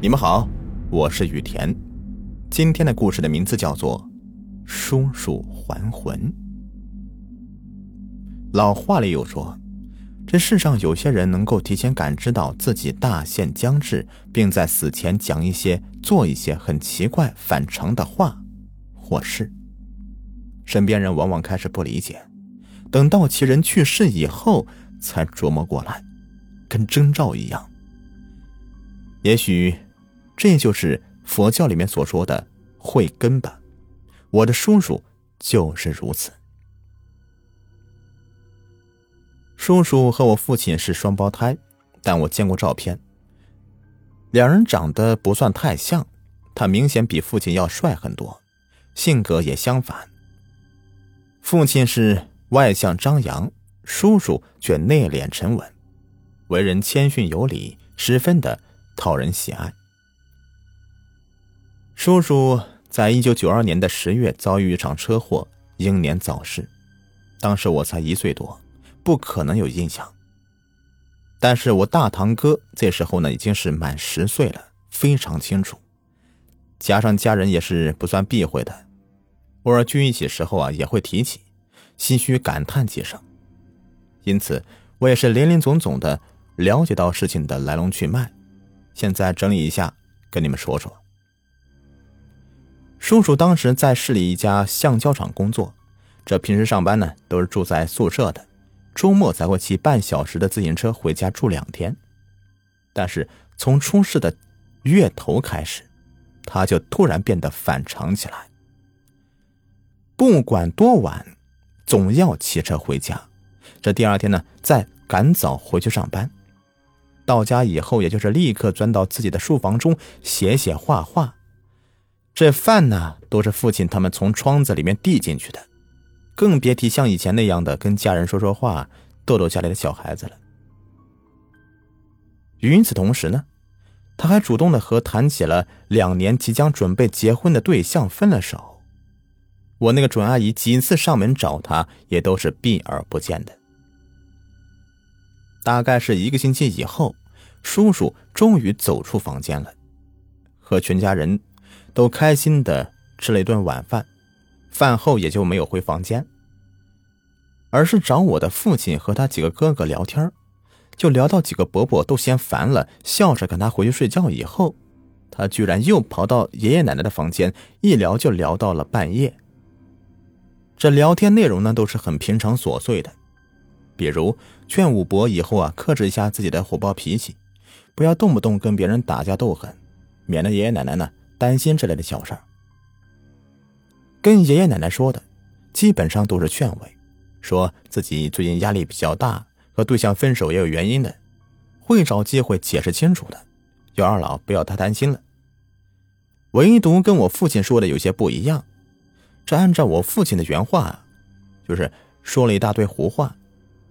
你们好，我是雨田。今天的故事的名字叫做《叔叔还魂》。老话里有说，这世上有些人能够提前感知到自己大限将至，并在死前讲一些、做一些很奇怪、反常的话或事。身边人往往开始不理解，等到其人去世以后，才琢磨过来，跟征兆一样。也许。这就是佛教里面所说的慧根吧。我的叔叔就是如此。叔叔和我父亲是双胞胎，但我见过照片，两人长得不算太像。他明显比父亲要帅很多，性格也相反。父亲是外向张扬，叔叔却内敛沉稳，为人谦逊有礼，十分的讨人喜爱。叔叔在一九九二年的十月遭遇一场车祸，英年早逝。当时我才一岁多，不可能有印象。但是我大堂哥这时候呢已经是满十岁了，非常清楚。加上家人也是不算避讳的，偶尔聚一起时候啊也会提起，唏嘘感叹几声。因此，我也是林林总总的了解到事情的来龙去脉。现在整理一下，跟你们说说。叔叔当时在市里一家橡胶厂工作，这平时上班呢都是住在宿舍的，周末才会骑半小时的自行车回家住两天。但是从出事的月头开始，他就突然变得反常起来，不管多晚，总要骑车回家。这第二天呢，再赶早回去上班，到家以后，也就是立刻钻到自己的书房中写写画画。这饭呢，都是父亲他们从窗子里面递进去的，更别提像以前那样的跟家人说说话、逗逗家里的小孩子了。与此同时呢，他还主动的和谈起了两年即将准备结婚的对象分了手。我那个准阿姨几次上门找他，也都是避而不见的。大概是一个星期以后，叔叔终于走出房间了，和全家人。都开心的吃了一顿晚饭，饭后也就没有回房间，而是找我的父亲和他几个哥哥聊天，就聊到几个伯伯都嫌烦了，笑着跟他回去睡觉。以后，他居然又跑到爷爷奶奶的房间，一聊就聊到了半夜。这聊天内容呢，都是很平常琐碎的，比如劝五伯以后啊，克制一下自己的火爆脾气，不要动不动跟别人打架斗狠，免得爷爷奶奶呢。担心之类的小事儿，跟爷爷奶奶说的，基本上都是劝慰，说自己最近压力比较大，和对象分手也有原因的，会找机会解释清楚的，叫二老不要太担心了。唯独跟我父亲说的有些不一样，这按照我父亲的原话，就是说了一大堆胡话，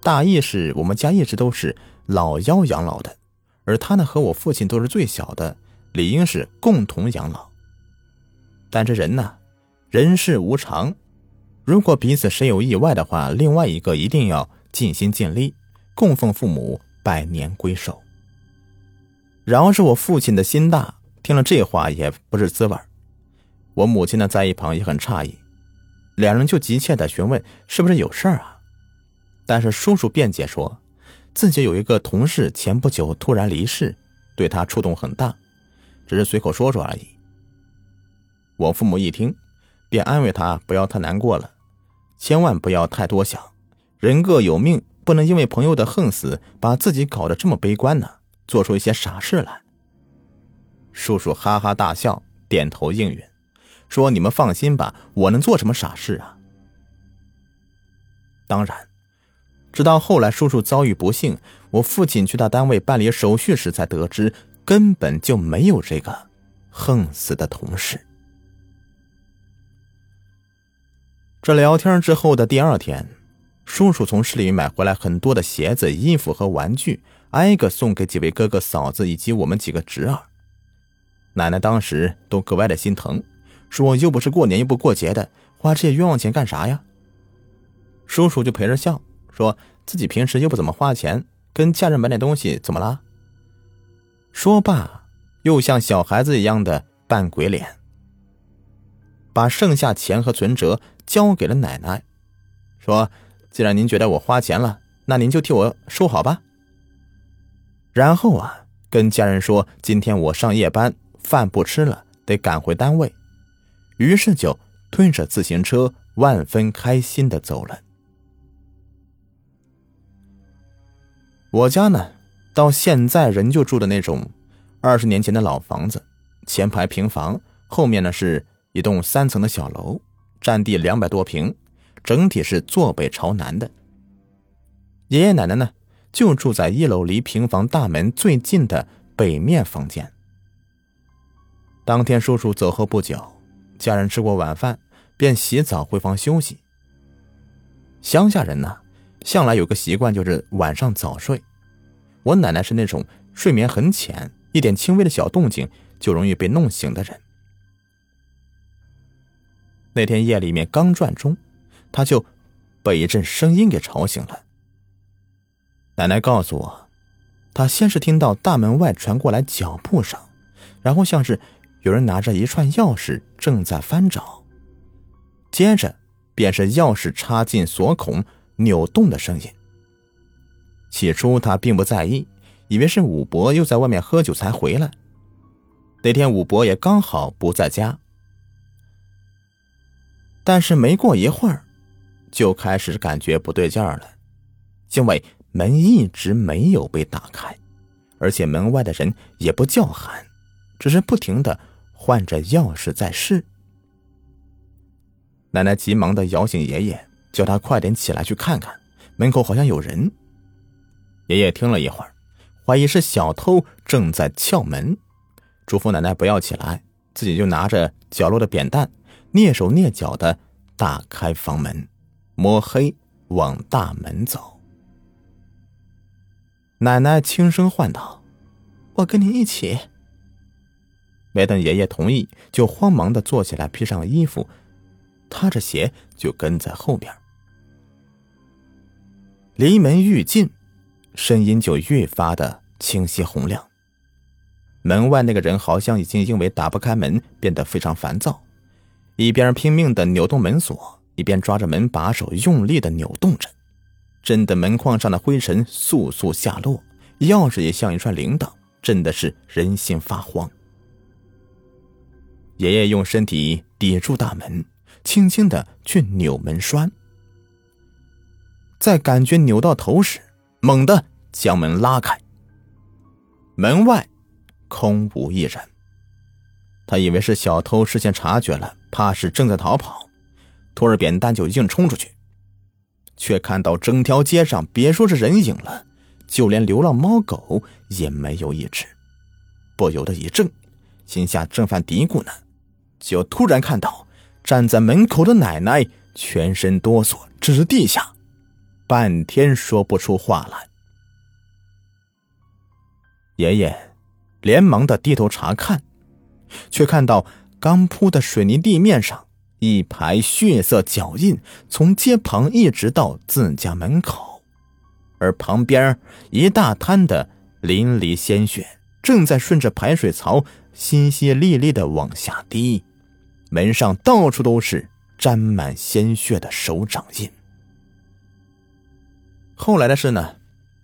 大意是我们家一直都是老幺养老的，而他呢和我父亲都是最小的。理应是共同养老，但这人呢，人世无常。如果彼此谁有意外的话，另外一个一定要尽心尽力，供奉父母，百年归寿。饶是我父亲的心大，听了这话也不是滋味我母亲呢，在一旁也很诧异，两人就急切的询问是不是有事儿啊？但是叔叔辩解说，自己有一个同事前不久突然离世，对他触动很大。只是随口说说而已。我父母一听，便安慰他不要太难过了，千万不要太多想，人各有命，不能因为朋友的横死，把自己搞得这么悲观呢，做出一些傻事来。叔叔哈哈大笑，点头应允，说：“你们放心吧，我能做什么傻事啊？”当然，直到后来叔叔遭遇不幸，我父亲去他单位办理手续时，才得知。根本就没有这个横死的同事。这聊天之后的第二天，叔叔从市里买回来很多的鞋子、衣服和玩具，挨个送给几位哥哥嫂子以及我们几个侄儿。奶奶当时都格外的心疼，说又不是过年又不过节的，花这些冤枉钱干啥呀？叔叔就陪着笑，说自己平时又不怎么花钱，跟家人买点东西怎么了？说罢，又像小孩子一样的扮鬼脸，把剩下钱和存折交给了奶奶，说：“既然您觉得我花钱了，那您就替我收好吧。”然后啊，跟家人说：“今天我上夜班，饭不吃了，得赶回单位。”于是就推着自行车，万分开心的走了。我家呢，到现在仍旧住的那种二十年前的老房子，前排平房，后面呢是一栋三层的小楼，占地两百多平，整体是坐北朝南的。爷爷奶奶呢，就住在一楼离平房大门最近的北面房间。当天叔叔走后不久，家人吃过晚饭，便洗澡回房休息。乡下人呢？向来有个习惯，就是晚上早睡。我奶奶是那种睡眠很浅，一点轻微的小动静就容易被弄醒的人。那天夜里面刚转钟，她就被一阵声音给吵醒了。奶奶告诉我，她先是听到大门外传过来脚步声，然后像是有人拿着一串钥匙正在翻找，接着便是钥匙插进锁孔。扭动的声音。起初他并不在意，以为是武伯又在外面喝酒才回来。那天武伯也刚好不在家，但是没过一会儿，就开始感觉不对劲儿了，因为门一直没有被打开，而且门外的人也不叫喊，只是不停的换着钥匙在试。奶奶急忙的摇醒爷爷。叫他快点起来去看看，门口好像有人。爷爷听了一会儿，怀疑是小偷正在撬门，嘱咐奶奶不要起来，自己就拿着角落的扁担，蹑手蹑脚的打开房门，摸黑往大门走。奶奶轻声唤道：“我跟你一起。”没等爷爷同意，就慌忙的坐起来，披上衣服，踏着鞋就跟在后边。离门愈近，声音就越发的清晰洪亮。门外那个人好像已经因为打不开门变得非常烦躁，一边拼命的扭动门锁，一边抓着门把手用力的扭动着，震得门框上的灰尘簌簌下落，钥匙也像一串铃铛，震的是人心发慌。爷爷用身体抵住大门，轻轻的去扭门栓。在感觉扭到头时，猛地将门拉开。门外空无一人。他以为是小偷事先察觉了，怕是正在逃跑，拖着扁担就硬冲出去，却看到整条街上别说是人影了，就连流浪猫狗也没有一只，不由得一怔，心下正犯嘀咕呢，就突然看到站在门口的奶奶全身哆嗦，指着地下。半天说不出话来，爷爷连忙的低头查看，却看到刚铺的水泥地面上一排血色脚印，从街旁一直到自家门口，而旁边一大滩的淋漓鲜血正在顺着排水槽淅淅沥沥的往下滴，门上到处都是沾满鲜血的手掌印。后来的事呢，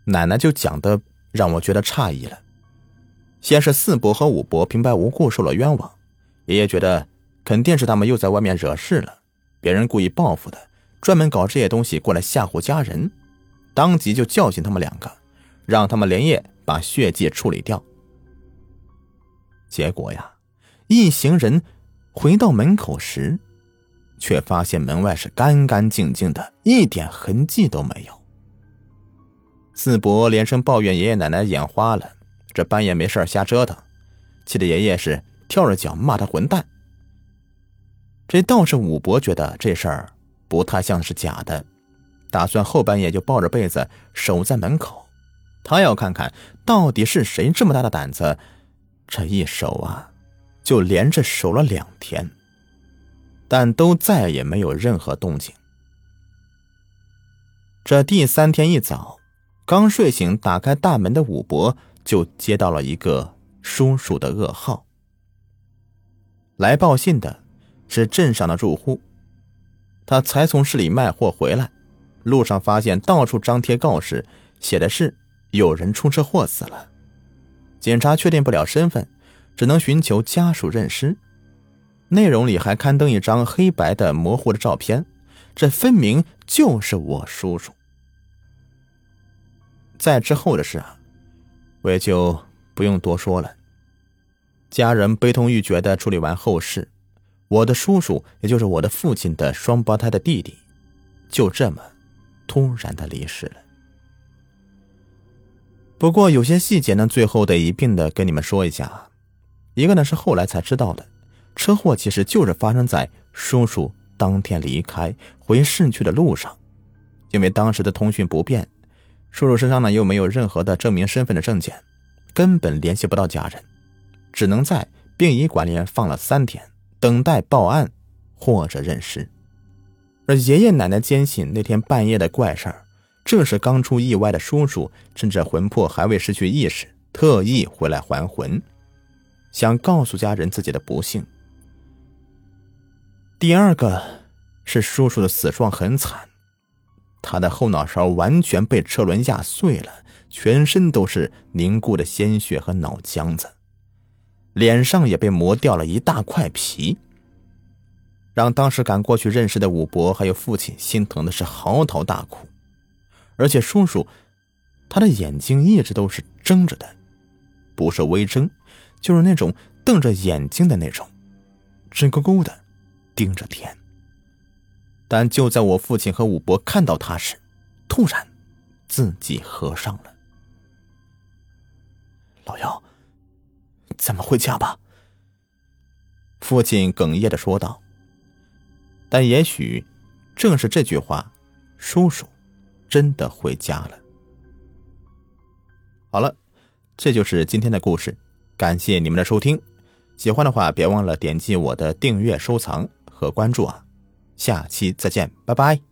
奶奶就讲的让我觉得诧异了。先是四伯和五伯平白无故受了冤枉，爷爷觉得肯定是他们又在外面惹事了，别人故意报复的，专门搞这些东西过来吓唬家人，当即就教训他们两个，让他们连夜把血迹处理掉。结果呀，一行人回到门口时，却发现门外是干干净净的，一点痕迹都没有。四伯连声抱怨爷爷奶奶眼花了，这半夜没事瞎折腾，气得爷爷是跳着脚骂他混蛋。这倒是五伯觉得这事儿不太像是假的，打算后半夜就抱着被子守在门口，他要看看到底是谁这么大的胆子，这一守啊，就连着守了两天，但都再也没有任何动静。这第三天一早。刚睡醒，打开大门的武伯就接到了一个叔叔的噩耗。来报信的是镇上的住户，他才从市里卖货回来，路上发现到处张贴告示，写的是有人出车祸死了。警察确定不了身份，只能寻求家属认尸。内容里还刊登一张黑白的模糊的照片，这分明就是我叔叔。在之后的事啊，我也就不用多说了。家人悲痛欲绝的处理完后事，我的叔叔，也就是我的父亲的双胞胎的弟弟，就这么突然的离世了。不过有些细节呢，最后得一并的跟你们说一下。一个呢是后来才知道的，车祸其实就是发生在叔叔当天离开回市区的路上，因为当时的通讯不便。叔叔身上呢又没有任何的证明身份的证件，根本联系不到家人，只能在殡仪馆里面放了三天，等待报案或者认尸。而爷爷奶奶坚信那天半夜的怪事儿，正是刚出意外的叔叔趁着魂魄还未失去意识，特意回来还魂，想告诉家人自己的不幸。第二个是叔叔的死状很惨。他的后脑勺完全被车轮压碎了，全身都是凝固的鲜血和脑浆子，脸上也被磨掉了一大块皮。让当时赶过去认识的武伯还有父亲心疼的是嚎啕大哭，而且叔叔，他的眼睛一直都是睁着的，不是微睁，就是那种瞪着眼睛的那种，直勾勾的盯着天。但就在我父亲和武伯看到他时，突然自己合上了。老幺，咱们回家吧。父亲哽咽的说道。但也许正是这句话，叔叔真的回家了。好了，这就是今天的故事，感谢你们的收听。喜欢的话，别忘了点击我的订阅、收藏和关注啊。下期再见，拜拜。